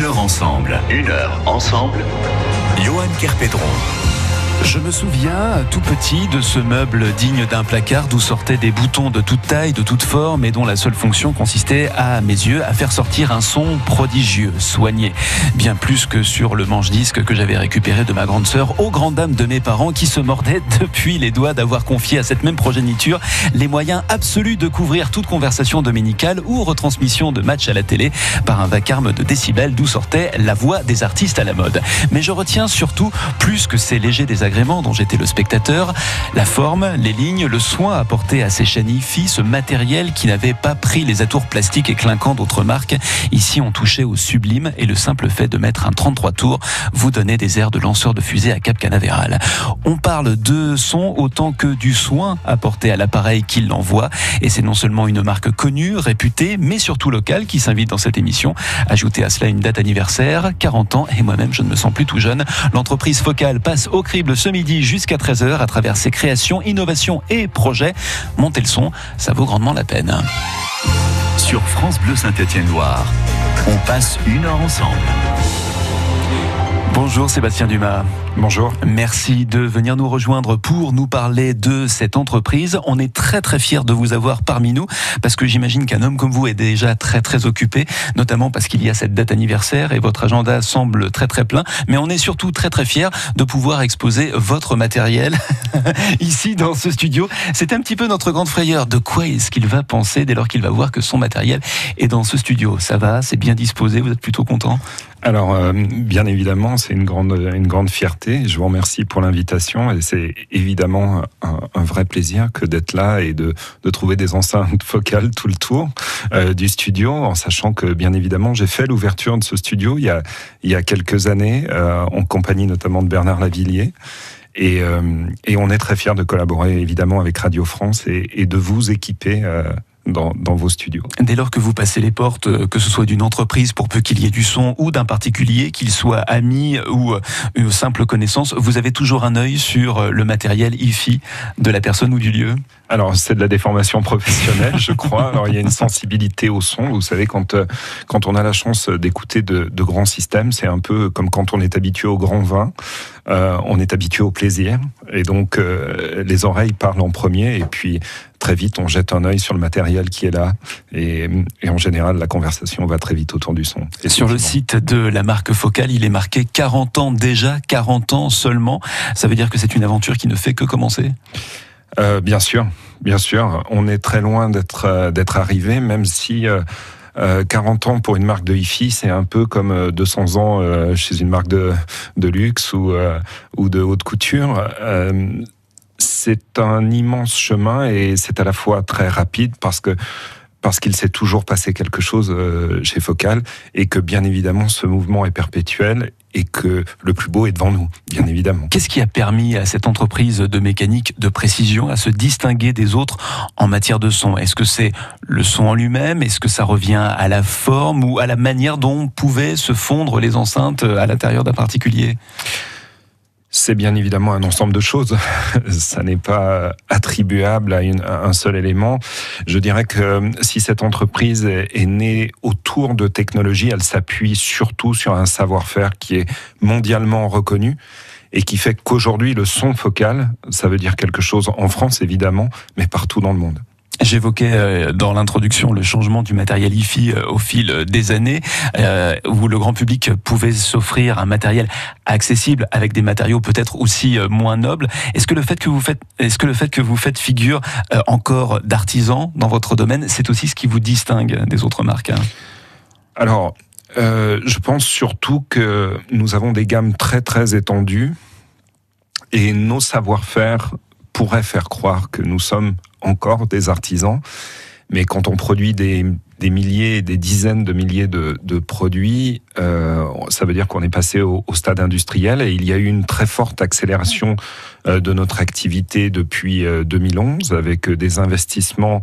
une heure ensemble. Une heure ensemble. Johan Kerpedron. Je me souviens, tout petit, de ce meuble digne d'un placard d'où sortaient des boutons de toute taille, de toute forme et dont la seule fonction consistait, à mes yeux, à faire sortir un son prodigieux, soigné. Bien plus que sur le manche-disque que j'avais récupéré de ma grande sœur, aux grandes dames de mes parents qui se mordaient depuis les doigts d'avoir confié à cette même progéniture les moyens absolus de couvrir toute conversation dominicale ou retransmission de match à la télé par un vacarme de décibels d'où sortait la voix des artistes à la mode. Mais je retiens surtout, plus que ces légers désagréments, dont j'étais le spectateur, la forme, les lignes, le soin apporté à ces IFI, ce matériel qui n'avait pas pris les atours plastiques et clinquants d'autres marques. Ici, on touchait au sublime et le simple fait de mettre un 33 tours vous donnait des airs de lanceur de fusée à Cap Canaveral. On parle de son autant que du soin apporté à l'appareil qui l'envoie et c'est non seulement une marque connue, réputée, mais surtout locale qui s'invite dans cette émission. Ajoutez à cela une date anniversaire, 40 ans et moi-même je ne me sens plus tout jeune. L'entreprise Focale passe au crible ce midi jusqu'à 13h à travers ses créations, innovations et projets. Montez le son, ça vaut grandement la peine. Sur France Bleu Saint-Étienne-Loire, on passe une heure ensemble. Bonjour Sébastien Dumas. Bonjour. Merci de venir nous rejoindre pour nous parler de cette entreprise. On est très très fiers de vous avoir parmi nous parce que j'imagine qu'un homme comme vous est déjà très très occupé, notamment parce qu'il y a cette date anniversaire et votre agenda semble très très plein. Mais on est surtout très très fiers de pouvoir exposer votre matériel ici dans ce studio. C'est un petit peu notre grande frayeur. De quoi est-ce qu'il va penser dès lors qu'il va voir que son matériel est dans ce studio? Ça va? C'est bien disposé? Vous êtes plutôt content? Alors, euh, bien évidemment, c'est une grande, une grande fierté. Je vous remercie pour l'invitation et c'est évidemment un, vrai plaisir que d'être là et de, de, trouver des enceintes focales tout le tour euh, du studio, en sachant que, bien évidemment, j'ai fait l'ouverture de ce studio il y a, il y a quelques années, euh, en compagnie notamment de Bernard Lavillier. Et, et, on est très fiers de collaborer évidemment avec Radio France et, et de vous équiper dans, vos studios. Dès lors que vous passez les portes, euh, que ce soit d'une entreprise pour peu qu'il y ait du son ou d'un particulier, qu'il soit ami ou euh, une simple connaissance, vous avez toujours un œil sur euh, le matériel IFI de la personne ou du lieu? Alors, c'est de la déformation professionnelle, je crois. Alors, il y a une sensibilité au son. Vous savez, quand, quand on a la chance d'écouter de, de, grands systèmes, c'est un peu comme quand on est habitué au grand vin. Euh, on est habitué au plaisir. Et donc, euh, les oreilles parlent en premier. Et puis, très vite, on jette un œil sur le matériel qui est là. Et, en général, la conversation va très vite autour du son. Et sur le site de la marque Focal, il est marqué 40 ans déjà, 40 ans seulement. Ça veut dire que c'est une aventure qui ne fait que commencer? Euh, Bien sûr, bien sûr. On est très loin d'être d'être arrivé, même si 40 euh, ans pour une marque de hi-fi, c'est un peu comme 200 euh, ans euh, chez une marque de, de luxe ou, ou de haute couture c'est un immense chemin et c'est à la fois très rapide parce que parce qu'il s'est toujours passé quelque chose euh, chez Focal et que bien évidemment ce mouvement est perpétuel et que le plus beau est devant nous, bien évidemment. Qu'est-ce qui a permis à cette entreprise de mécanique de précision à se distinguer des autres en matière de son? Est-ce que c'est le son en lui-même? Est-ce que ça revient à la forme ou à la manière dont pouvaient se fondre les enceintes à l'intérieur d'un particulier? C'est bien évidemment un ensemble de choses. Ça n'est pas attribuable à, un seul élément. Je dirais que si cette entreprise est, née autour de technologies, elle s'appuie surtout sur un savoir-faire qui est mondialement reconnu et qui fait qu'aujourd'hui le son focal, ça veut dire quelque chose en France évidemment, mais partout dans le monde. J'évoquais euh, dans l'introduction le changement du matériel IFI euh, au fil des années, euh, où le grand public pouvait s'offrir un matériel accessible avec des matériaux peut-être aussi moins nobles. Est-ce que le fait que vous faites, est-ce que le fait que vous faites figure encore d'artisan dans votre domaine, c'est aussi ce qui vous distingue des autres marques hein? Alors, je pense surtout que nous avons des gammes très très étendues et nos savoir-faire pourraient faire croire que nous sommes encore des artisans. Mais quand on produit des, milliers, des dizaines de milliers de produits, euh, ça veut dire qu'on est passé au, stade industriel et il y a eu une très forte accélération euh, de notre activité depuis 2011 euh, avec des investissements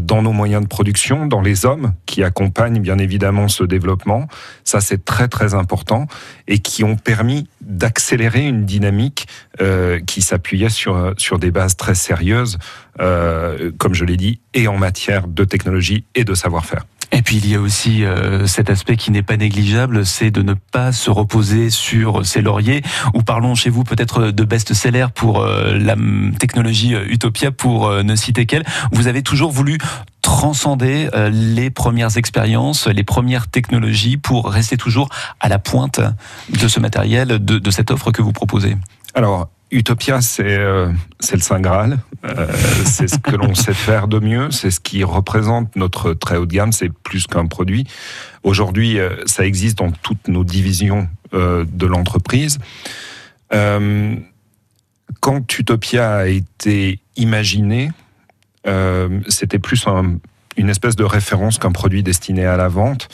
dans nos moyens de production, dans les hommes qui accompagnent bien évidemment ce développement. Ça, c'est très très important et qui ont permis d'accélérer une dynamique qui s'appuyait sur, sur des bases très sérieuses, comme je l'ai dit, et en matière de technologie et de savoir-faire. Et puis il y a aussi euh, cet aspect qui n'est pas négligeable, c'est de ne pas se reposer sur ses lauriers. Ou parlons chez vous peut-être de best-seller pour euh, la technologie Utopia, pour ne citer qu'elle. Vous avez toujours voulu transcender les premières expériences, les premières technologies pour rester toujours à la pointe de ce matériel, de, de cette offre que vous proposez. Alors, Utopia, c'est euh, le Saint Graal. Euh, c'est ce que l'on sait faire de mieux. C'est ce qui représente notre très haut de gamme. C'est plus qu'un produit. Aujourd'hui, euh, ça existe dans toutes nos divisions euh, de l'entreprise. Euh, quand Utopia a été imaginé, c'était plus un, une espèce de référence qu'un produit destiné à la vente.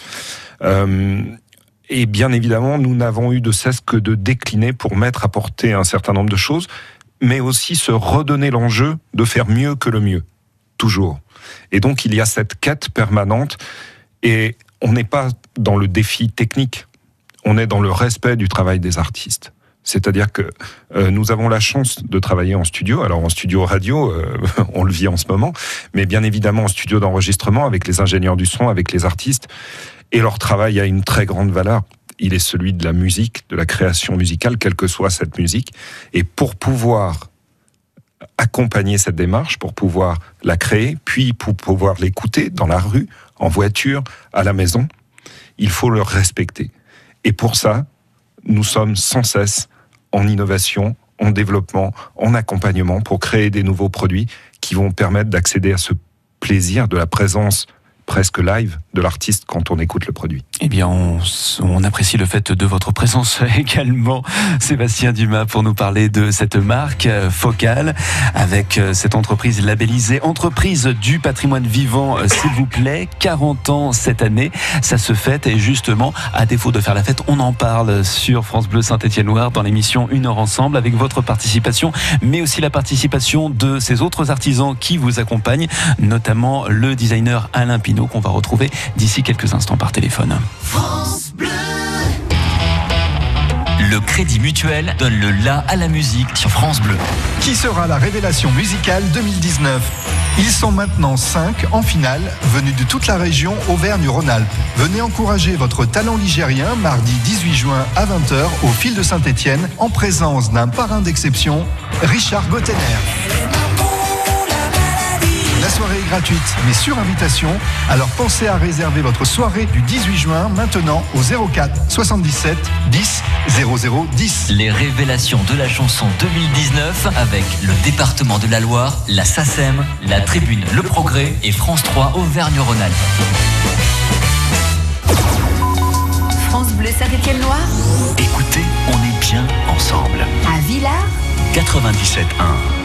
Et bien évidemment, nous n'avons eu de cesse que de décliner pour mettre à portée un certain nombre de choses, mais aussi se redonner l'enjeu de faire mieux que le mieux, toujours. Et donc il y a cette quête permanente, et on n'est pas dans le défi technique, on est dans le respect du travail des artistes. C'est-à-dire que euh, nous avons la chance de travailler en studio. Alors en studio radio, euh, on le vit en ce moment, mais bien évidemment en studio d'enregistrement avec les ingénieurs du son, avec les artistes. Et leur travail a une très grande valeur. Il est celui de la musique, de la création musicale, quelle que soit cette musique. Et pour pouvoir accompagner cette démarche, pour pouvoir la créer, puis pour pouvoir l'écouter dans la rue, en voiture, à la maison, il faut le respecter. Et pour ça, nous sommes sans cesse en innovation, en développement, en accompagnement pour créer des nouveaux produits qui vont permettre d'accéder à ce plaisir de la présence presque live de l'artiste quand on écoute le produit. Eh bien, on, on, apprécie le fait de votre présence également, Sébastien Dumas, pour nous parler de cette marque euh, focale avec euh, cette entreprise labellisée Entreprise du patrimoine vivant, euh, s'il vous plaît. 40 ans cette année, ça se fête et justement, à défaut de faire la fête, on en parle sur France Bleu Saint-Étienne-Noir dans l'émission Une heure ensemble avec votre participation, mais aussi la participation de ces autres artisans qui vous accompagnent, notamment le designer Alain Pinot qu'on va retrouver d'ici quelques instants par téléphone. France Bleu. Le Crédit Mutuel donne le la à la musique sur France Bleu. Qui sera la révélation musicale 2019 Ils sont maintenant 5 en finale, venus de toute la région Auvergne-Rhône-Alpes. Venez encourager votre talent ligérien mardi 18 juin à 20h au fil de Saint-Étienne en présence d'un parrain d'exception, Richard Gottener. La soirée est gratuite, mais sur invitation. Alors pensez à réserver votre soirée du 18 juin maintenant au 04 77 10 00 10. Les révélations de la chanson 2019 avec le département de la Loire, la SACEM, la Tribune Le Progrès et France 3 Auvergne-Rhône-Alpes. France Bleu Saint-Étienne-Loire. Écoutez, on est bien ensemble. À Villars 97.1.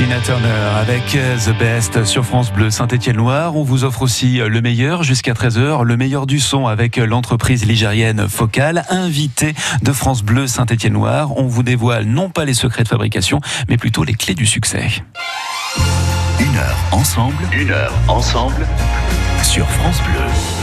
Tina Turner avec The Best sur France Bleu Saint-Étienne-Loire. On vous offre aussi le meilleur jusqu'à 13h, le meilleur du son avec l'entreprise ligérienne Focal, invité de France Bleu Saint-Étienne-Loire. On vous dévoile non pas les secrets de fabrication, mais plutôt les clés du succès. Une heure ensemble, une heure ensemble sur France Bleu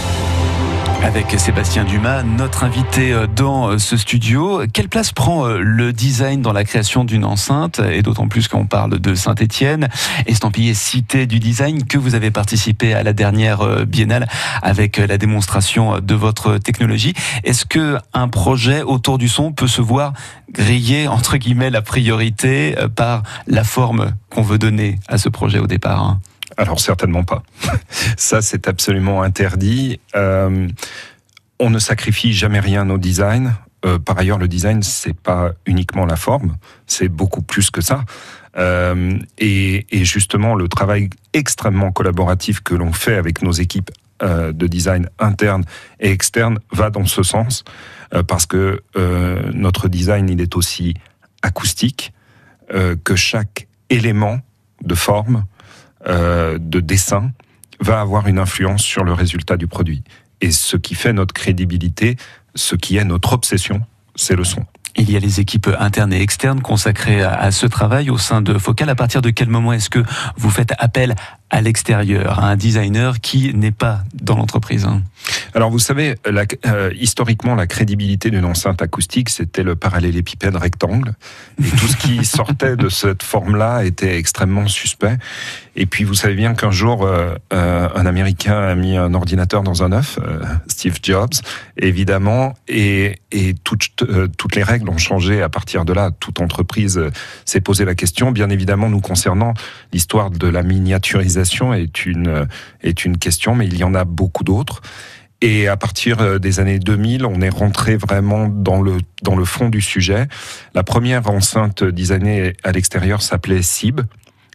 avec Sébastien Dumas, notre invité euh, dans euh, ce studio. Quelle place prend euh, le design dans la création d'une enceinte? Et d'autant plus qu'on parle de Saint-Étienne, estampillé cité du design, que vous avez participé à la dernière biennale avec la démonstration de votre technologie. Est-ce que un projet autour du son peut se voir griller entre guillemets la priorité par la forme qu'on veut donner à ce projet au départ hein? Alors certainement pas. Ça, c'est absolument interdit. Euh, on ne sacrifie jamais rien au design. Euh, par ailleurs, le design, c'est pas uniquement la forme, c'est beaucoup plus que ça. Euh, et, justement, le travail extrêmement collaboratif que l'on fait avec nos équipes de design interne et externe va dans ce sens, parce que notre design, il est aussi acoustique, que chaque élément de forme euh, de dessin va avoir une influence sur le résultat du produit. Et ce qui fait notre crédibilité, ce qui est notre obsession, c'est le son. Il y a les équipes internes et externes consacrées à ce travail au sein de Focal. À partir de quel moment est-ce que vous faites appel à l'extérieur, à un designer qui n'est pas dans l'entreprise hein Alors vous savez, euh, historiquement, la crédibilité d'une enceinte acoustique, c'était le parallélépipède rectangle. Et tout ce qui sortait de cette forme-là était extrêmement suspect. Et puis vous savez bien qu'un jour, euh, euh, un Américain a mis un ordinateur dans un œuf, Steve Jobs, évidemment, et, et toutes, toutes les règles ont changé à partir de là. Toute entreprise s'est posé la question. Bien évidemment, nous concernant, l'histoire de la miniaturisation est une, est une question, mais il y en a beaucoup d'autres. Et à partir euh, des années 2000, on est rentré vraiment dans le, dans le fond du sujet. La première enceinte designée à l'extérieur s'appelait SIB.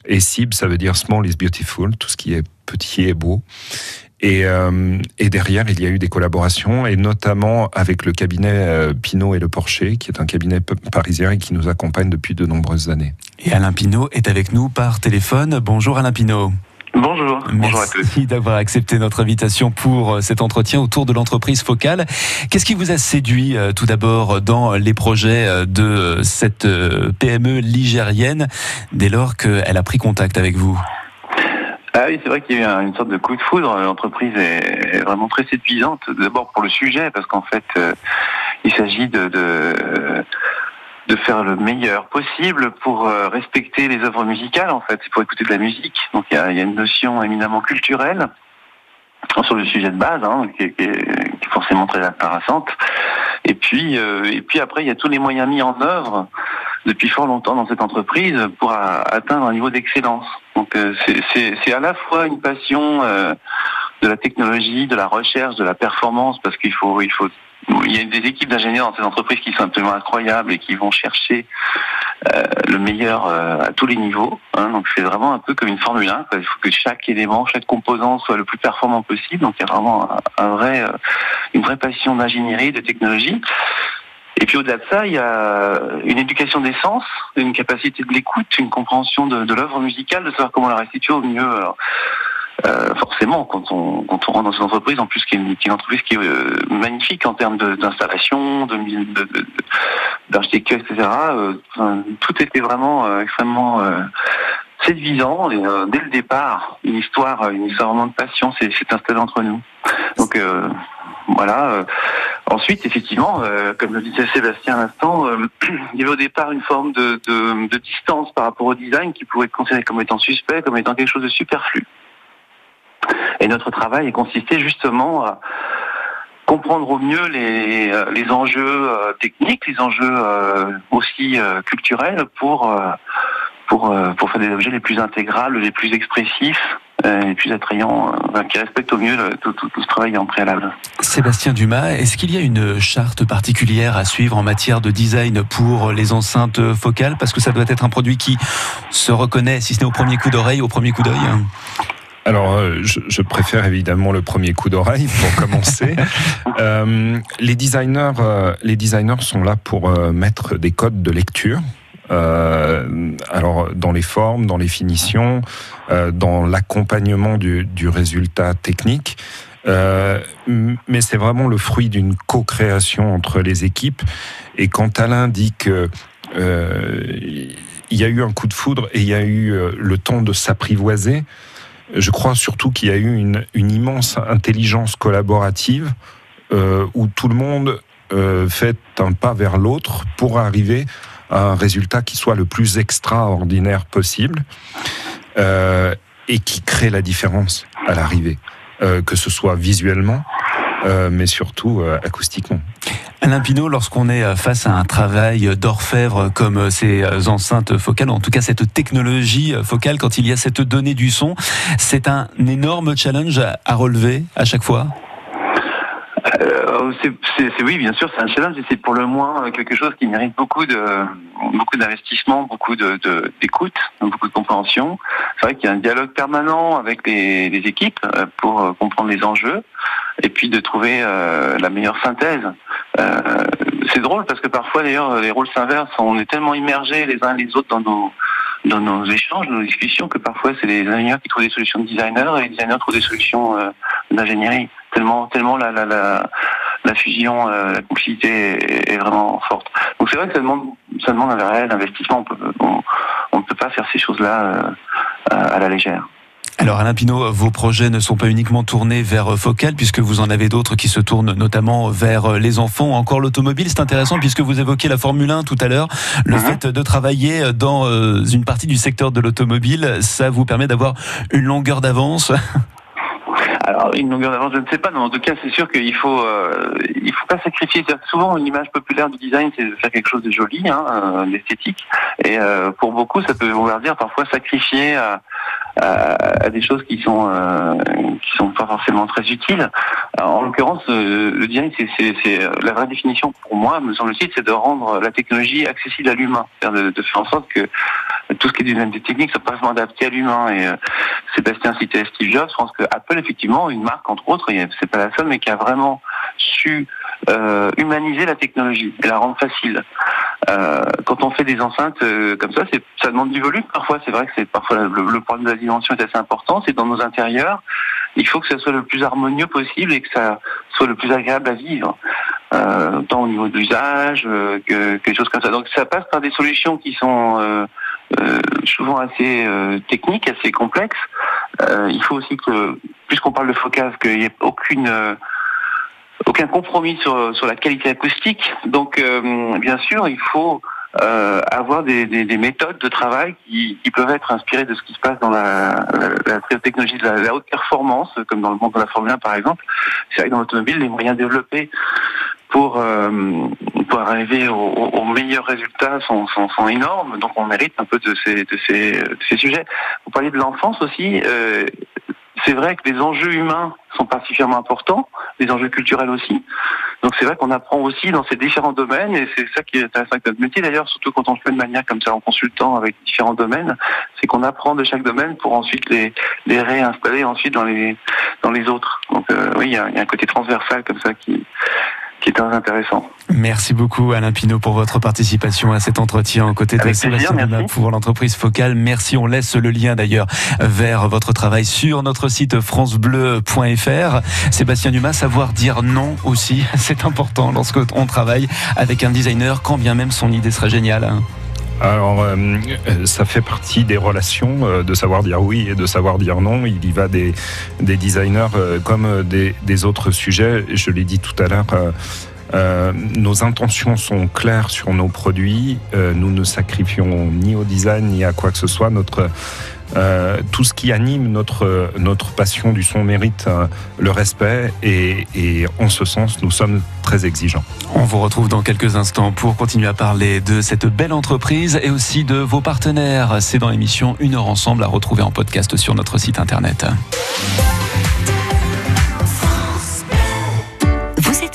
Et SIB, ça veut dire Small is Beautiful, tout ce qui est petit et beau. Et, euh, et, derrière, il y a eu des collaborations, et notamment avec le cabinet euh, Pinot et Le Porcher, qui est un cabinet parisien et qui nous accompagne depuis de nombreuses années. Et Alain Pinot est avec nous par téléphone. Bonjour Alain Pinot. Bonjour. Bonjour à tous. Merci d'avoir accepté notre invitation pour euh, cet entretien autour de l'entreprise Focale. Qu'est-ce qui vous a séduit euh, tout d'abord dans les projets euh, de cette PME ligérienne dès lors qu'elle a pris contact avec vous? Ah oui, c'est vrai qu'il y a eu une sorte de coup de foudre. L'entreprise est vraiment très séduisante. D'abord pour le sujet, parce qu'en fait, il s'agit de, de de faire le meilleur possible pour euh, respecter les œuvres musicales, en fait, pour écouter de la musique. Donc il y a, une notion éminemment culturelle sur le sujet de base, hein, qui, est, forcément très intéressante. Et puis, euh, et puis après, il y a tous les moyens mis en œuvre depuis fort longtemps dans cette entreprise pour atteindre un niveau d'excellence. Donc euh, c'est à la fois une passion de la technologie, de la recherche, de la performance, parce qu'il faut, il faut il y a des équipes d'ingénieurs dans ces entreprises qui sont absolument incroyables et qui vont chercher euh, le meilleur euh, à tous les niveaux. Hein. donc c'est vraiment un peu comme une Formule 1. Il faut que chaque élément, chaque composant soit le plus performant possible. Donc il y a vraiment un, vrai, euh, une vraie passion d'ingénierie, de technologie. Et puis au-delà de ça, il y a une éducation des sens, une capacité de l'écoute, une compréhension de, l'œuvre musicale, de savoir comment la restituer au mieux. Euh, forcément, quand on, quand on rentre dans une entreprise, en plus qui est une, entreprise qui est euh, magnifique en termes d'installation, d'architecture, etc. Euh, tout était vraiment extrêmement séduisant. Et, dès le départ, une histoire, une histoire vraiment de passion s'est installée entre nous. Donc voilà. ensuite, effectivement, comme le disait Sébastien à l'instant, il y avait au départ une forme de, de, de, distance par rapport au design qui pouvait être considéré comme étant suspect, comme étant quelque chose de superflu. Et notre travail a consisté justement à comprendre au mieux les, euh, enjeux euh, techniques, les enjeux euh, aussi culturels pour, pour, faire des objets les plus intégrales, les plus expressifs les plus attrayants, qui respectent au mieux tout, tout, ce travail en préalable. Sébastien Dumas, est-ce qu'il y a une charte particulière à suivre en matière de design pour les enceintes focales? Parce que ça doit être un produit qui se reconnaît, si ce n'est au premier coup d'oreille, au premier coup d'œil alors, euh, je, préfère évidemment le premier coup d'oreille pour commencer. euh, les designers, euh, les designers sont là pour euh, mettre des codes de lecture. euh, alors dans les formes, dans les finitions, euh, dans l'accompagnement du, du, résultat technique. Euh, mais c'est vraiment le fruit d'une co-création entre les équipes. Et quand Alain dit que il y a eu un coup de foudre et il y a eu le temps de s'apprivoiser, je crois surtout qu'il y a eu une, immense intelligence collaborative euh, où tout le monde euh, fait un pas vers l'autre pour arriver à un résultat qui soit le plus extraordinaire possible euh, et qui crée la différence à l'arrivée, que ce soit visuellement, mais surtout acoustiquement. Alain Pinault, lorsqu'on est face à un travail d'orfèvre comme ces enceintes focales, en tout cas cette technologie focale, quand il y a cette donnée du son, c'est un énorme challenge à relever à chaque fois? Euh, c'est, oui, bien sûr, c'est un challenge et c'est pour le moins quelque chose qui mérite beaucoup de beaucoup d'investissement, beaucoup de, d'écoute, beaucoup de compréhension. C'est vrai qu'il y a un dialogue permanent avec les, équipes euh, pour euh, comprendre les enjeux et puis de trouver la meilleure synthèse. c'est drôle parce que parfois d'ailleurs les rôles s'inversent, on est tellement immergés les uns les autres dans nos dans nos échanges, dans nos discussions, que parfois c'est les ingénieurs qui trouvent des solutions de designers et les designers trouvent des solutions d'ingénierie tellement tellement la, la, la, la fusion, euh, la complicité est, vraiment forte. Donc c'est vrai que ça demande ça demande un réel investissement. On, ne peut pas faire ces choses-là euh, à la légère. Alors Alain Pinault, vos projets ne sont pas uniquement tournés vers Focal, puisque vous en avez d'autres qui se tournent notamment vers les enfants, encore l'automobile. C'est intéressant puisque vous évoquiez la Formule 1 tout à l'heure. Le mhm. fait de travailler dans euh, une partie du secteur de l'automobile, ça vous permet d'avoir une longueur d'avance? Alors une longueur d'avance, je ne sais pas, mais en tout cas, c'est sûr qu'il faut, euh, il faut pas sacrifier. Souvent, une image populaire du design, c'est de faire quelque chose de joli, hein, euh, d'esthétique. Et euh, pour beaucoup, ça peut vouloir dire parfois sacrifier à, à, des choses qui sont euh, qui sont pas forcément très utiles. en l'occurrence, euh, le design, c'est la vraie définition pour moi, me semble-t-il, c'est de rendre la technologie accessible à l'humain, de, de, faire en sorte que tout ce qui est design des techniques soit pas vraiment adapté à l'humain. Et euh, Sébastien citait Steve Jobs, je pense que Apple, effectivement, une marque entre autres, c'est pas la seule, mais qui a vraiment su euh, humaniser la technologie et la rendre facile. Euh, quand on fait des enceintes euh, comme ça, ça demande du volume. Parfois, c'est vrai que c'est parfois le, problème de la dimension est assez important. C'est dans nos intérieurs, il faut que ça soit le plus harmonieux possible et que ça soit le plus agréable à vivre, euh, tant au niveau de l'usage euh, que quelque chose comme ça. Donc, ça passe par des solutions qui sont euh, souvent assez techniques, assez complexes. il faut aussi que, puisqu'on parle de focus, qu'il n'y ait aucune aucun compromis sur, sur la qualité acoustique. Donc, euh, bien sûr, il faut euh, avoir des, des, méthodes de travail qui, qui, peuvent être inspirées de ce qui se passe dans la, la, technologie de la, haute performance, comme dans le monde de la Formule 1 par exemple. C'est vrai que dans l'automobile, les moyens développés pour, euh, pour arriver aux au, meilleurs résultats sont, sont, sont, énormes, donc on mérite un peu de ces, de ces, de ces sujets. Vous parliez de l'enfance aussi. Euh, c'est vrai que les enjeux humains sont particulièrement importants, les enjeux culturels aussi. Donc c'est vrai qu'on apprend aussi dans ces différents domaines, et c'est ça qui est intéressant avec notre métier d'ailleurs, surtout quand on le fait de manière comme ça en consultant avec différents domaines, c'est qu'on apprend de chaque domaine pour ensuite les, les réinstaller ensuite dans les dans les autres. Donc euh, oui, il y, a, un côté transversal comme ça qui qui est très intéressant. Merci beaucoup Alain Pinault pour votre participation à cet entretien aux côtés de Sébastien pour l'entreprise Focale. Merci, on laisse le lien d'ailleurs vers votre travail sur notre site francebleu.fr. Sébastien Dumas, savoir dire non aussi, c'est important lorsqu'on travaille avec un designer, quand bien même son idée serait géniale. Alors, euh, ça fait partie des relations euh, de savoir dire oui et de savoir dire non. Il y va des, des designers euh, comme des, des, autres sujets. Je l'ai dit tout à l'heure. nos intentions sont claires sur nos produits. nous ne sacrifions ni au design ni à quoi que ce soit. Notre euh, tout ce qui anime notre, notre passion du son mérite euh, le respect et, et, en ce sens, nous sommes très exigeants. On vous retrouve dans quelques instants pour continuer à parler de cette belle entreprise et aussi de vos partenaires. C'est dans l'émission Une heure ensemble à retrouver en podcast sur notre site internet.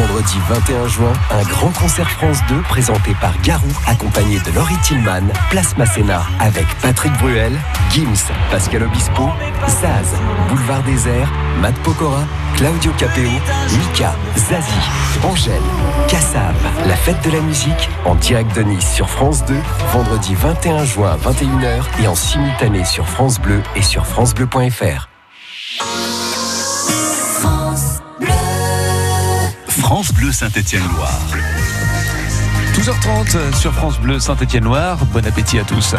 Vendredi 21 juin, un grand concert France 2 présenté par Garou, accompagné de Laurie Tillman, Place Masséna, avec Patrick Bruel, Gims, Pascal Obispo, Zaz, Boulevard Désert, Matt Pokora, Claudio Capeo, Mika, Zazie, Angèle, Kassav. La fête de la musique en direct de Nice sur France 2, vendredi 21 juin à 21h et en simultané sur France Bleu et sur francebleu.fr. France Bleu Saint-Étienne-Loire. 12h30 sur France Bleu Saint-Étienne-Loire. Bon appétit à tous.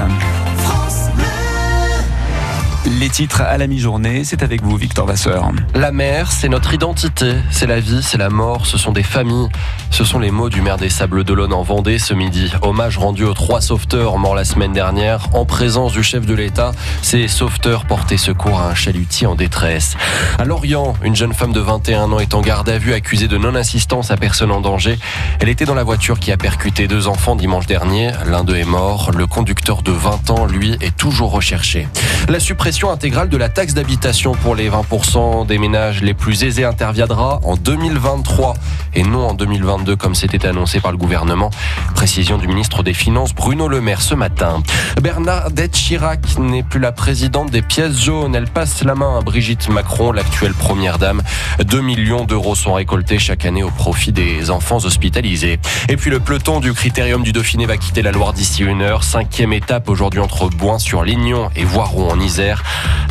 Les titres à la mi-journée, c'est avec vous, Victor Vasseur. La mer, c'est notre identité, c'est la vie, c'est la mort, ce sont des familles. Ce sont les mots du maire des Sables d'Olonne en Vendée ce midi. Hommage rendu aux trois sauveteurs morts la semaine dernière en présence du chef de l'État. Ces sauveteurs portaient secours à un chalutier en détresse. À Lorient, une jeune femme de 21 ans est en garde à vue accusée de non-assistance à personne en danger. Elle était dans la voiture qui a percuté deux enfants dimanche dernier. L'un d'eux est mort. Le conducteur de 20 ans, lui, est toujours recherché. La intégrale de la taxe d'habitation pour les 20% des ménages les plus aisés interviendra en 2023 et non en 2022 comme c'était annoncé par le gouvernement. Précision du ministre des Finances Bruno Le Maire ce matin. Bernadette Chirac n'est plus la présidente des pièces jaunes. Elle passe la main à Brigitte Macron, l'actuelle première dame. 2 millions d'euros sont récoltés chaque année au profit des enfants hospitalisés. Et puis le peloton du Critérium du Dauphiné va quitter la Loire d'ici une heure. Cinquième étape aujourd'hui entre Boin-sur-Lignon et Voiron en Isère.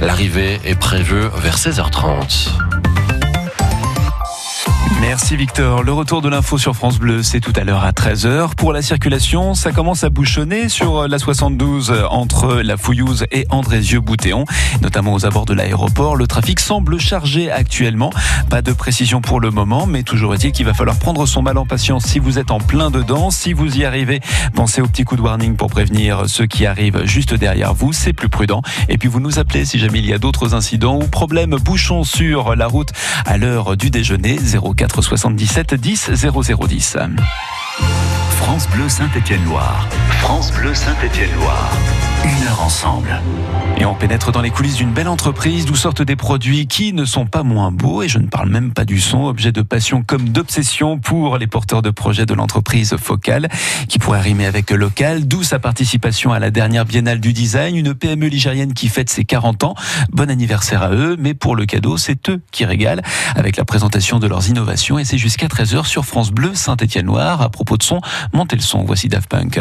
L'arrivée est prévue vers 16h30. Merci Victor. Le retour de l'info sur France Bleu, c'est tout à l'heure à 13h. Pour la circulation, ça commence à bouchonner sur la 72 entre la Fouillouse et Andrézieux-Boutéon, notamment aux abords de l'aéroport. Le trafic semble chargé actuellement. Pas de précision pour le moment, mais toujours est-il qu'il va falloir prendre son mal en patience si vous êtes en plein dedans. Si vous y arrivez, pensez au petit coup de warning pour prévenir ceux qui arrivent juste derrière vous. C'est plus prudent. Et puis vous nous appelez si jamais il y a d'autres incidents ou problèmes bouchons sur la route à l'heure du déjeuner 04 77 10 0010. France Bleu Saint-Étienne-Loire. France Bleu Saint-Étienne-Loire. Une heure ensemble. Et on pénètre dans les coulisses d'une belle entreprise d'où sortent des produits qui ne sont pas moins beaux, et je ne parle même pas du son, objet de passion comme d'obsession pour les porteurs de projets de l'entreprise Focal, qui pourrait rimer avec local, d'où sa participation à la dernière biennale du design, une PME ligérienne qui fête ses 40 ans. Bon anniversaire à eux, mais pour le cadeau, c'est eux qui régalent avec la présentation de leurs innovations, et c'est jusqu'à 13h sur France Bleu Saint-Étienne-Noir. À propos de son, montez le son, voici Daft Punk.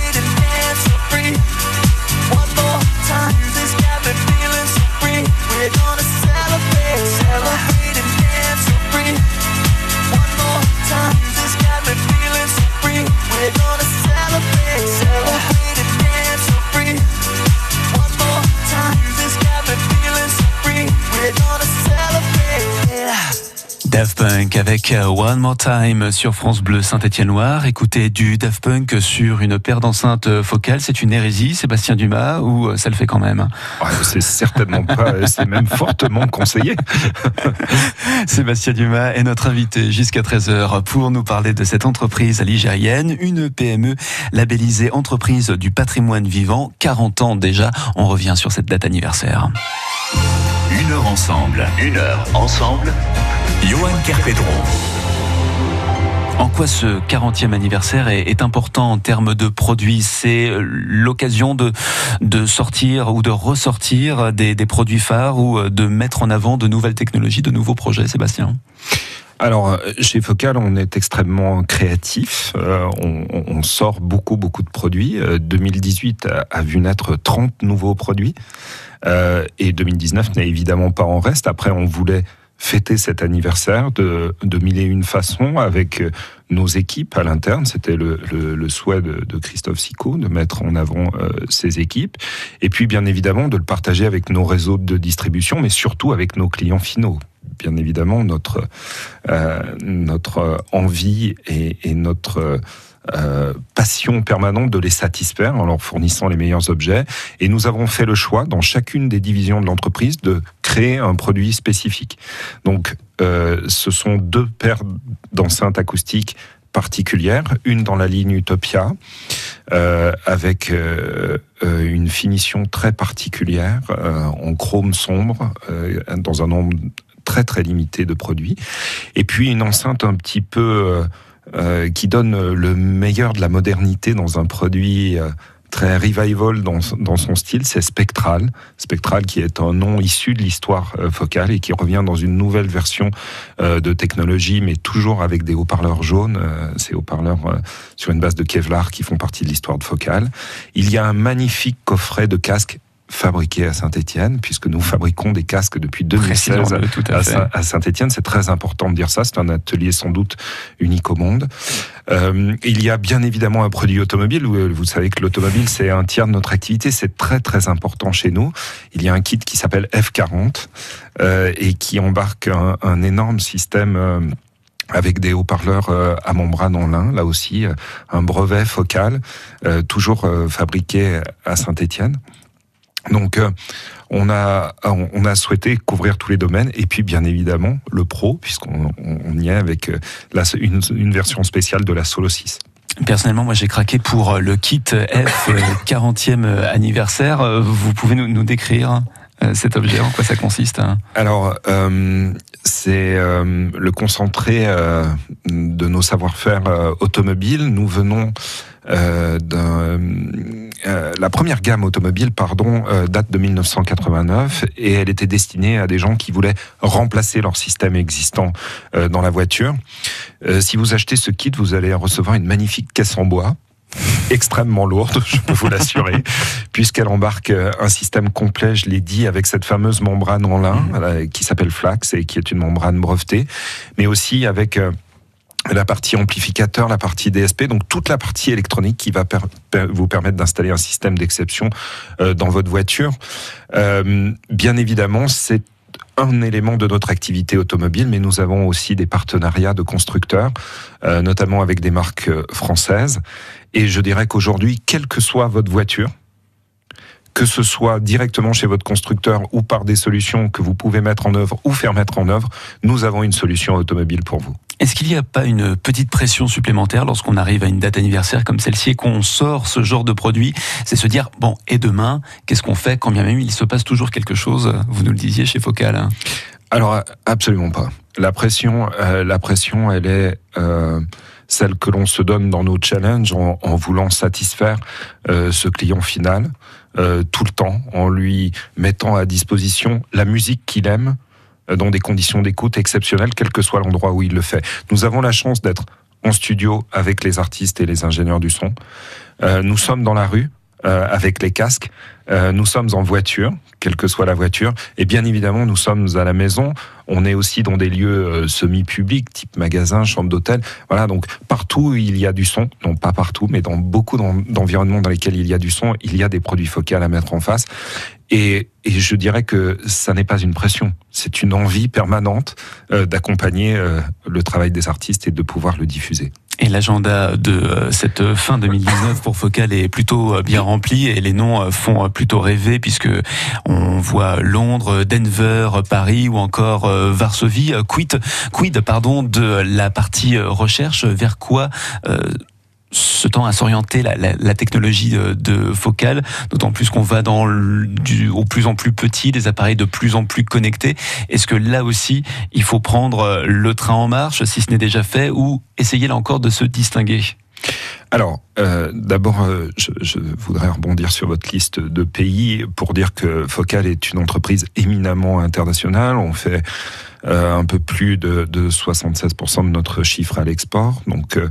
avec euh, One More Time sur France Bleu Saint-Étienne-Noir. Écouter du Daft Punk sur une paire d'enceintes focales, c'est une hérésie, Sébastien Dumas, ou euh, ça le fait quand même? Ouais, C'est certainement pas, c'est même fortement conseillé. Sébastien Dumas est notre invité jusqu'à 13h pour nous parler de cette entreprise ligérienne, une PME labellisée entreprise du patrimoine vivant, 40 ans déjà. On revient sur cette date anniversaire. Une heure ensemble. Une heure ensemble. Johan Kerpedron. En quoi ce 40e anniversaire est, important en termes de produits? C'est l'occasion de, sortir ou de ressortir des, produits phares ou de mettre en avant de nouvelles technologies, de nouveaux projets, Sébastien? Alors, chez Focal, on est extrêmement créatif. Euh, on, sort beaucoup, beaucoup de produits. Euh, 2018 a, a vu naître 30 nouveaux produits. Euh, et 2019 n'est évidemment pas en reste. Après, on voulait fêter cet anniversaire de, mille et une façons avec nos équipes à l'interne. C'était le, le, souhait de, Christophe Sicot de mettre en avant euh, ses équipes. Et puis, bien évidemment, de le partager avec nos réseaux de distribution, mais surtout avec nos clients finaux bien évidemment notre euh, notre envie et, et notre euh, passion permanente de les satisfaire en leur fournissant les meilleurs objets. Et nous avons fait le choix, dans chacune des divisions de l'entreprise, de créer un produit spécifique. Donc, euh, ce sont deux paires d'enceintes acoustiques particulières, une dans la ligne Utopia, euh, avec une finition très particulière, en chrome sombre, dans un nombre très très limité de produits, et puis une enceinte un petit peu euh, qui donne le meilleur de la modernité dans un produit euh, très revival dans, son style, c'est Spectral. Spectral qui est un nom issu de l'histoire euh, focale et qui revient dans une nouvelle version euh, de technologie, mais toujours avec des haut-parleurs jaunes, euh, ces haut-parleurs sur une base de Kevlar qui font partie de l'histoire de focale. Il y a un magnifique coffret de casques fabriqué à Saint-Étienne, puisque nous fabriquons des casques depuis 2016 tout à, fait. à Saint-Étienne. C'est très important de dire ça. C'est un atelier sans doute unique au monde. Euh, il y a bien évidemment un produit automobile. Vous, vous savez que l'automobile, c'est un tiers de notre activité. C'est très très important chez nous. Il y a un kit qui s'appelle F40 euh, et qui embarque un, un énorme système. Euh, avec des haut-parleurs euh, à membrane en lin, là aussi, euh, un brevet focal, euh, toujours fabriqué à Saint-Étienne. Donc, euh, on a, on a souhaité couvrir tous les domaines et puis bien évidemment le pro, puisqu'on on y est avec la, une, une, version spéciale de la Solo 6. Personnellement, moi j'ai craqué pour le kit F 40e anniversaire. Vous pouvez nous, nous décrire cet objet, en quoi ça consiste hein? Alors, euh, c'est euh, le concentré euh, de nos savoir-faire euh, automobiles. Nous venons euh, euh, la première gamme automobile, pardon, euh, date de 1989 et elle était destinée à des gens qui voulaient remplacer leur système existant dans la voiture. Si vous achetez ce kit, vous allez recevoir une magnifique caisse en bois extrêmement lourde, je peux vous l'assurer, puisqu'elle embarque un système complet, je l'ai dit, avec cette fameuse membrane en lin euh, qui s'appelle Flax et qui est une membrane brevetée, mais aussi avec la partie amplificateur, la partie DSP, donc toute la partie électronique qui va vous permettre d'installer un système d'exception euh, dans votre voiture. Euh, bien évidemment, c'est un élément de notre activité automobile, mais nous avons aussi des partenariats de constructeurs, euh, notamment avec des marques euh, françaises. Et je dirais qu'aujourd'hui, quelle que soit votre voiture, que ce soit directement chez votre constructeur ou par des solutions que vous pouvez mettre en œuvre ou faire mettre en œuvre, nous avons une solution automobile pour vous. Est-ce qu'il n'y a pas une petite pression supplémentaire lorsqu'on arrive à une date anniversaire comme celle-ci et qu'on sort ce genre de produit? C'est se dire, bon, et demain, qu'est-ce qu'on fait? Quand bien même il se passe toujours quelque chose Vous nous le disiez chez Focal. Alors absolument pas. La pression, euh, la pression, elle est euh, celle que l'on se donne dans nos challenges en, en voulant satisfaire euh, ce client final euh, tout le temps, en lui mettant à disposition la musique qu'il aime euh, dans des conditions d'écoute exceptionnelles, quel que soit l'endroit où il le fait. Nous avons la chance d'être en studio avec les artistes et les ingénieurs du son. Euh, nous sommes dans la rue euh, avec les casques. Euh, nous sommes en voiture, quelle que soit la voiture. Et bien évidemment, nous sommes à la maison. On est aussi dans des lieux euh, semi-publics, type magasin, chambre d'hôtel. Voilà, donc partout il y a du son, non pas partout, mais dans beaucoup d'en- d'environnements dans lesquels il y a du son, il y a des produits focales à mettre en face. Et, je dirais que ça n'est pas une pression, c'est une envie permanente euh, d'accompagner le travail des artistes et de pouvoir le diffuser. Et l'agenda de euh, cette fin 2019 pour Focal est plutôt euh, bien rempli et les noms euh, font plutôt rêver puisque on voit Londres, Denver, Paris ou encore Varsovie. Quid, quid pardon, de la partie recherche? Vers quoi euh, se tend à s'orienter la, technologie de, de Focal, d'autant plus qu'on va dans au plus en plus petit, des appareils de plus en plus connectés. Est-ce que là aussi, il faut prendre euh, le train en marche, si ce n'est déjà fait, ou essayer là encore de se distinguer? Alors, euh, d'abord, euh, je, je voudrais rebondir sur votre liste de pays pour dire que Focal est une entreprise éminemment internationale. On fait un peu plus de, de 76% de notre chiffre à l'export. Donc, euh,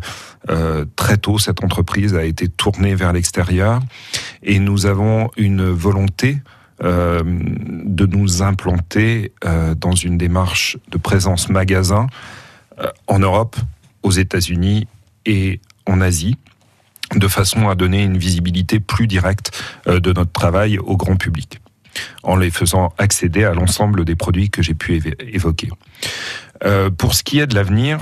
euh, très tôt, cette entreprise a été tournée vers l'extérieur et nous avons une volonté euh, de nous implanter euh, dans une démarche de présence magasin euh, en Europe, aux États-Unis et en Asie de façon à donner une visibilité plus directe euh, de notre travail au grand public, en les faisant accéder à l'ensemble des produits que j'ai pu évoquer. Euh, pour ce qui est de l'avenir,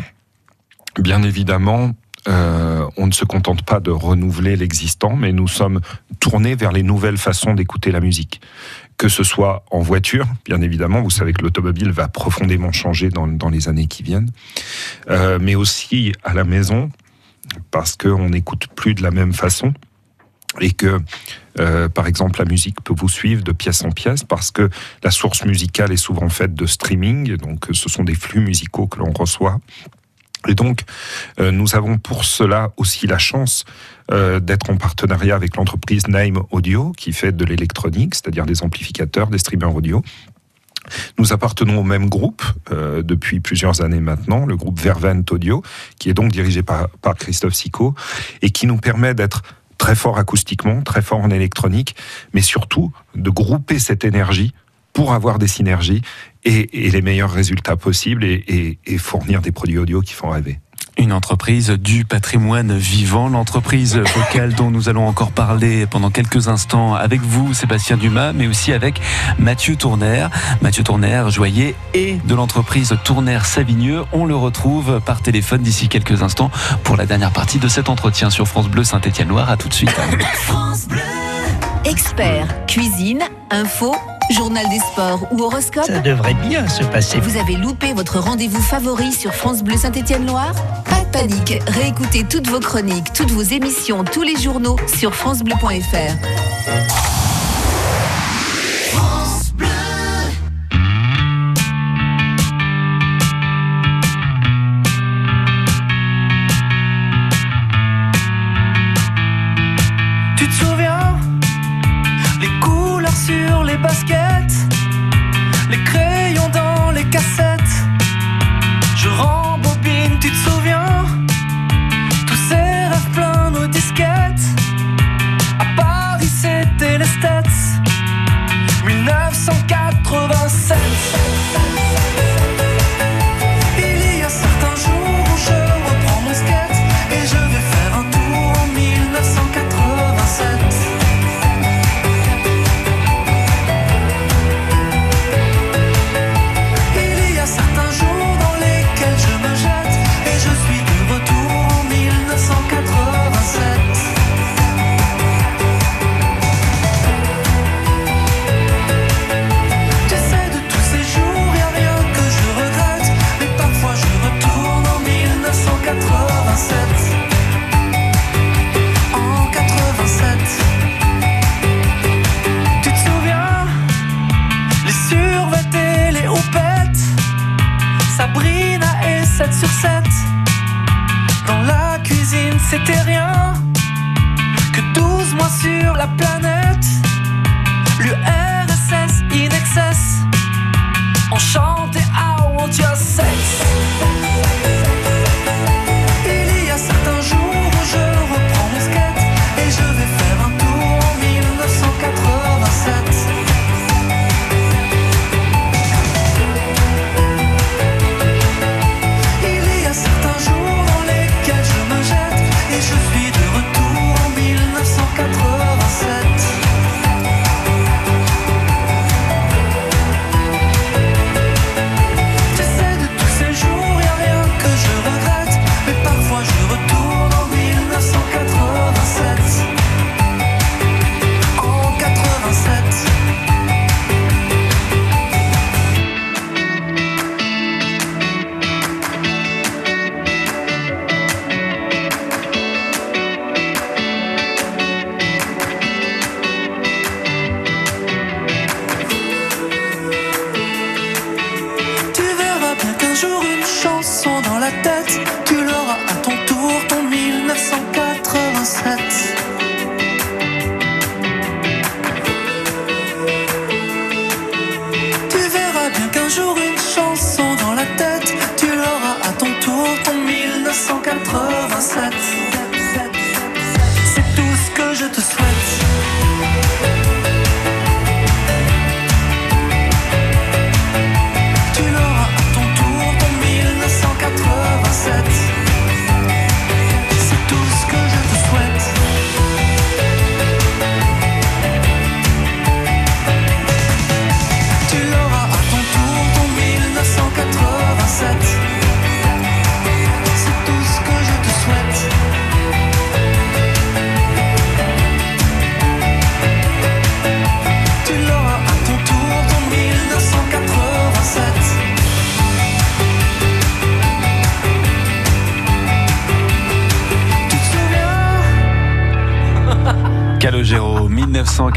bien évidemment, euh, on ne se contente pas de renouveler l'existant, mais nous sommes tournés vers les nouvelles façons d'écouter la musique. Que ce soit en voiture, bien évidemment, vous savez que l'automobile va profondément changer dans, dans les années qui viennent, euh, mais aussi à la maison, parce qu'on n'écoute plus de la même façon et que, euh, par exemple, la musique peut vous suivre de pièce en pièce parce que la source musicale est souvent faite de streaming, donc ce sont des flux musicaux que l'on reçoit. Et donc, euh, nous avons pour cela aussi la chance euh, d'être en partenariat avec l'entreprise Name Audio, qui fait de l'électronique, c'est-à-dire des amplificateurs, des streamers audio. Nous appartenons au même groupe euh, depuis plusieurs années maintenant, le groupe Vervent Audio, qui est donc dirigé par, par Christophe Sicot, et qui nous permet d'être très fort acoustiquement, très fort en électronique, mais surtout de grouper cette énergie pour avoir des synergies et, les meilleurs résultats possibles et fournir des produits audio qui font rêver. Une entreprise du patrimoine vivant, l'entreprise vocale dont nous allons encore parler pendant quelques instants avec vous, Sébastien Dumas, mais aussi avec Mathieu Tourner. Mathieu Tourner, joaillier et de l'entreprise Tourner Savigneux. On le retrouve par téléphone d'ici quelques instants pour la dernière partie de cet entretien sur France Bleu Saint-Étienne-Loire. À tout de suite. Expert, cuisine, info, Journal des sports ou horoscope Ça devrait bien se passer. Vous avez loupé votre rendez-vous favori sur France Bleu Saint-Étienne-Loire Pas de panique, réécoutez toutes vos chroniques, toutes vos émissions, tous les journaux sur francebleu.fr.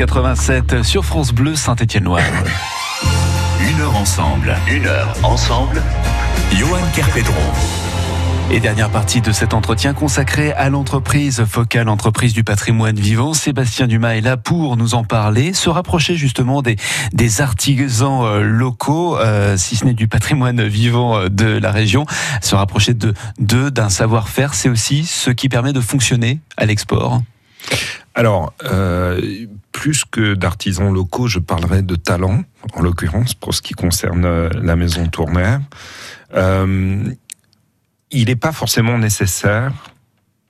1987 sur France Bleu Saint-Étienne-Loire. Une heure ensemble. Une heure ensemble. Johan Kerpedron. Et dernière partie de cet entretien consacré à l'entreprise Focale, entreprise du patrimoine vivant. Sébastien Dumas est là pour nous en parler, se rapprocher justement des, des artisans euh, locaux, euh, si ce n'est du patrimoine vivant euh, de la région, se rapprocher de d'eux, d'un savoir-faire. C'est aussi ce qui permet de fonctionner à l'export. Alors, euh, plus que d'artisans locaux, je parlerai de talents, en l'occurrence, pour ce qui concerne euh, la maison tournaire. Euh, il n'est pas forcément nécessaire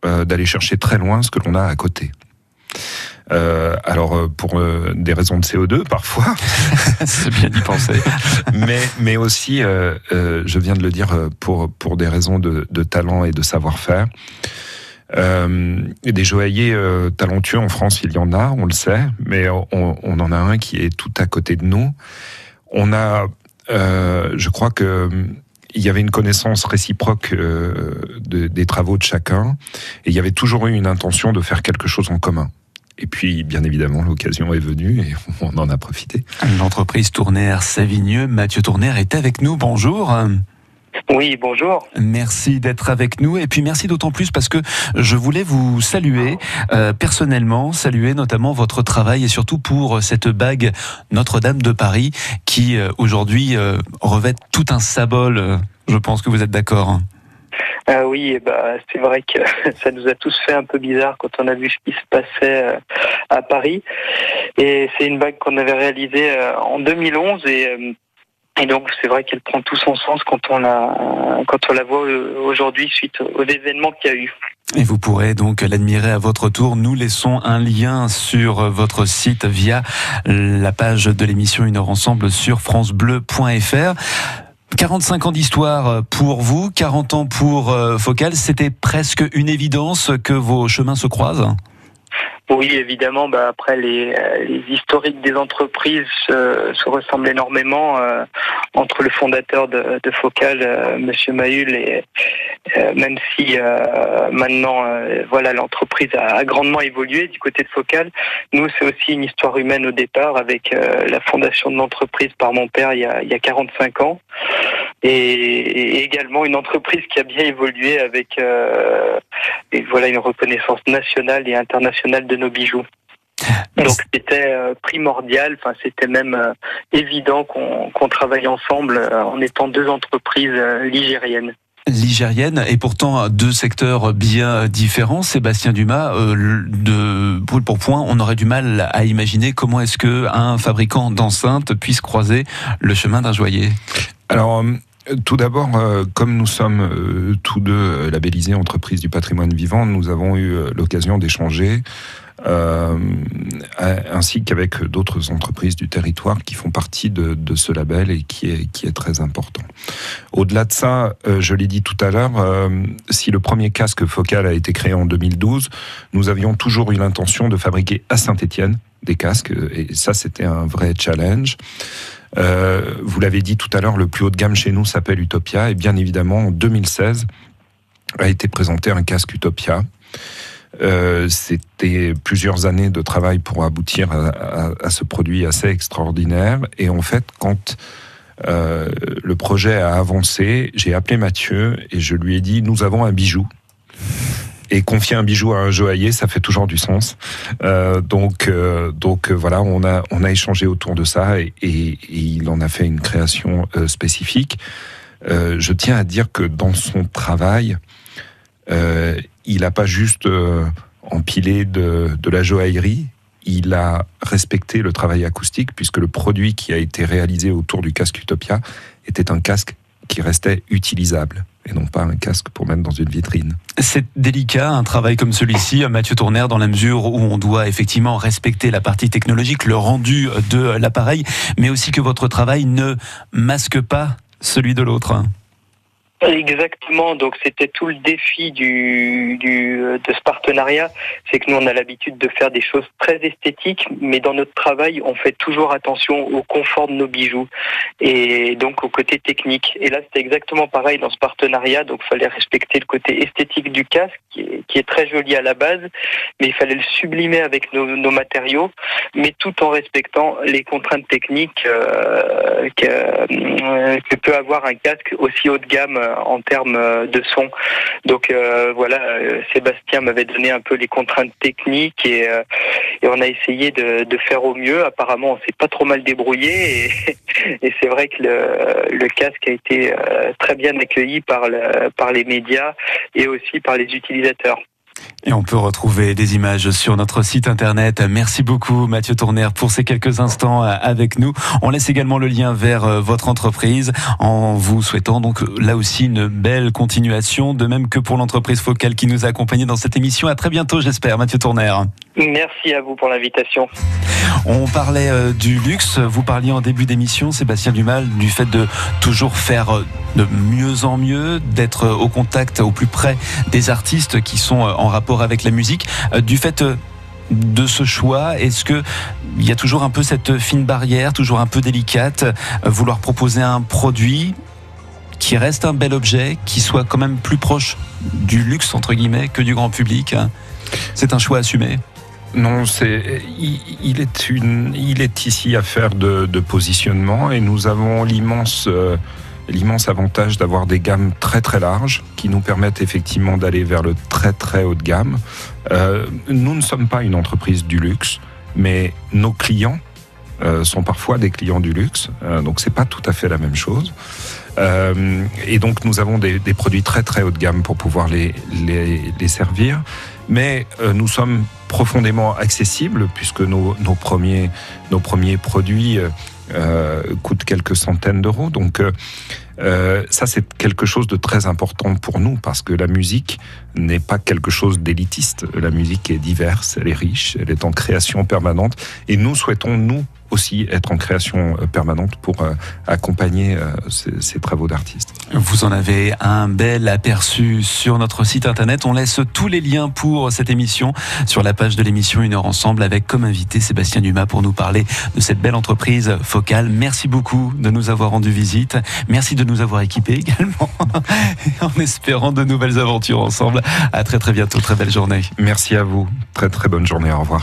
euh, d'aller chercher très loin ce que l'on a à côté. Euh, alors pour euh, des raisons de CO2 parfois, c'est bien d'y penser, mais mais aussi, euh, je viens de le dire, pour pour des raisons de, de talent et de savoir-faire. Euh, des joailliers euh, talentueux en France, il y en a, on le sait, mais on, en a un qui est tout à côté de nous. On a, euh, je crois que il y avait une connaissance réciproque de, des travaux de chacun, et il y avait toujours eu une intention de faire quelque chose en commun. Et puis, bien évidemment, l'occasion est venue et on en a profité. L'entreprise Tournaire Savigneux, Mathieu Tournaire est avec nous. Bonjour. Oui, bonjour. Merci d'être avec nous et puis merci d'autant plus parce que je voulais vous saluer euh, personnellement, saluer notamment votre travail et surtout pour cette bague Notre-Dame de Paris qui euh, aujourd'hui euh, revêt tout un symbole. Je pense que vous êtes d'accord. Ah oui, bah, c'est vrai que ça nous a tous fait un peu bizarre quand on a vu ce qui se passait à Paris. Et c'est une bague qu'on avait réalisée en 2011 et et donc c'est vrai qu'elle prend tout son sens quand on la quand on la voit euh, aujourd'hui suite aux événements qu'il y a eu. Et vous pourrez donc l'admirer à votre tour. Nous laissons un lien sur votre site via la page de l'émission Une heure ensemble sur francebleu.fr. 45 ans d'histoire pour vous, 40 ans pour euh, Focal. C'était presque une évidence que vos chemins se croisent oui, évidemment. Bah, après, les, euh, les, historiques des entreprises euh, se ressemblent énormément euh, entre le fondateur de, Focal, euh, Monsieur Mahul, et même si maintenant, voilà, l'entreprise a, grandement évolué du côté de Focal. Nous, c'est aussi une histoire humaine au départ, avec la fondation de l'entreprise par mon père il y a, il y a 45 ans, et, également une entreprise qui a bien évolué avec, et voilà, une reconnaissance nationale et internationale de nos bijoux. Donc c'était euh, primordial, enfin c'était même euh, évident qu'on travaille ensemble euh, en étant deux entreprises ligériennes. Ligérienne et pourtant deux secteurs bien différents. Sébastien Dumas, de brûle pour point, on aurait du mal à imaginer comment est-ce que un fabricant d'enceintes puisse croiser le chemin d'un joaillier. Alors. Tout d'abord, comme nous sommes tous deux labellisés entreprises du patrimoine vivant, nous avons eu l'occasion d'échanger euh, ainsi qu'avec d'autres entreprises du territoire qui font partie de, de, ce label et qui est, qui est très important. Au-delà de ça, euh, je l'ai dit tout à l'heure, euh, si le premier casque focal a été créé en 2012, nous avions toujours eu l'intention de fabriquer à Saint-Étienne des casques, et ça c'était un vrai challenge. Euh, vous l'avez dit tout à l'heure, le plus haut de gamme chez nous s'appelle Utopia, et bien évidemment en 2016 a été présenté un casque Utopia. Euh, c'était plusieurs années de travail pour aboutir à, ce produit assez extraordinaire. Et en fait, quand euh, le projet a avancé, j'ai appelé Mathieu et je lui ai dit, nous avons un bijou. Et confier un bijou à un joaillier, ça fait toujours du sens. Euh, donc, donc voilà, on a on a échangé autour de ça et, il en a fait une création spécifique. je tiens à dire que dans son travail, il n'a pas juste euh, empilé de, de, la joaillerie, il a respecté le travail acoustique puisque le produit qui a été réalisé autour du casque Utopia était un casque qui restait utilisable et non pas un casque pour mettre dans une vitrine. C'est délicat un travail comme celui-ci, Mathieu Tournaire, dans la mesure où on doit effectivement respecter la partie technologique, le rendu de l'appareil, mais aussi que votre travail ne masque pas celui de l'autre. Exactement, donc c'était tout le défi du, du, de ce partenariat, c'est que nous on a l'habitude de faire des choses très esthétiques, mais dans notre travail on fait toujours attention au confort de nos bijoux et donc au côté technique. Et là c'était exactement pareil dans ce partenariat, donc fallait respecter le côté esthétique du casque qui est, très joli à la base, mais il fallait le sublimer avec nos, matériaux, mais tout en respectant les contraintes techniques euh, euh, que peut avoir un casque aussi haut de gamme en termes euh, de son. Donc euh, voilà, euh, Sébastien m'avait donné un peu les contraintes techniques et, on a essayé de, faire au mieux. Apparemment, on s'est pas trop mal débrouillé et, c'est vrai que le, casque a été très bien accueilli par, par les médias et aussi par les utilisateurs. Et on peut retrouver des images sur notre site internet. Merci beaucoup Mathieu Tourner pour ces quelques instants euh, avec nous. On laisse également le lien vers euh, votre entreprise en vous souhaitant donc là aussi une belle continuation, de même que pour l'entreprise Focale qui nous a accompagnés dans cette émission. À très bientôt j'espère Mathieu Tourner. Merci à vous pour l'invitation. On parlait euh, du luxe, vous parliez en début d'émission Sébastien Dumal du fait de toujours faire de mieux en mieux, d'être au contact au plus près des artistes qui sont en rapport avec la musique. Euh, du fait euh, de ce choix Est-ce que il y a toujours un peu cette fine barrière, toujours un peu délicate, euh, vouloir proposer un produit qui reste un bel objet, qui soit quand même plus proche du luxe entre guillemets que du grand public C'est un choix assumé? Non, c'est il, est il est ici affaire de, de positionnement et nous avons l'immense l'immense avantage d'avoir des gammes très très larges qui nous permettent effectivement d'aller vers le très très haut de gamme. Euh, nous ne sommes pas une entreprise du luxe, mais nos clients euh, sont parfois des clients du luxe, euh, donc c'est pas tout à fait la même chose. Euh, et donc nous avons des, produits très très haut de gamme pour pouvoir les, les, les servir, mais nous sommes profondément accessibles puisque nos, nos, premiers, nos premiers produits coûtent quelques centaines d'euros. Donc euh, ça, c'est quelque chose de très important pour nous parce que la musique n'est pas quelque chose d'élitiste. La musique est diverse, elle est riche, elle est en création permanente. Et nous souhaitons, nous, aussi être en création euh, permanente pour euh, accompagner euh, ces, ces travaux d'artistes. Vous en avez un bel aperçu sur notre site internet. On laisse tous les liens pour cette émission sur la page de l'émission Une heure ensemble avec comme invité Sébastien Dumas pour nous parler de cette belle entreprise focale. Merci beaucoup de nous avoir rendu visite. Merci de nous avoir équipés également en espérant de nouvelles aventures ensemble. À très très bientôt. Très belle journée. Merci à vous. Très très bonne journée. Au revoir.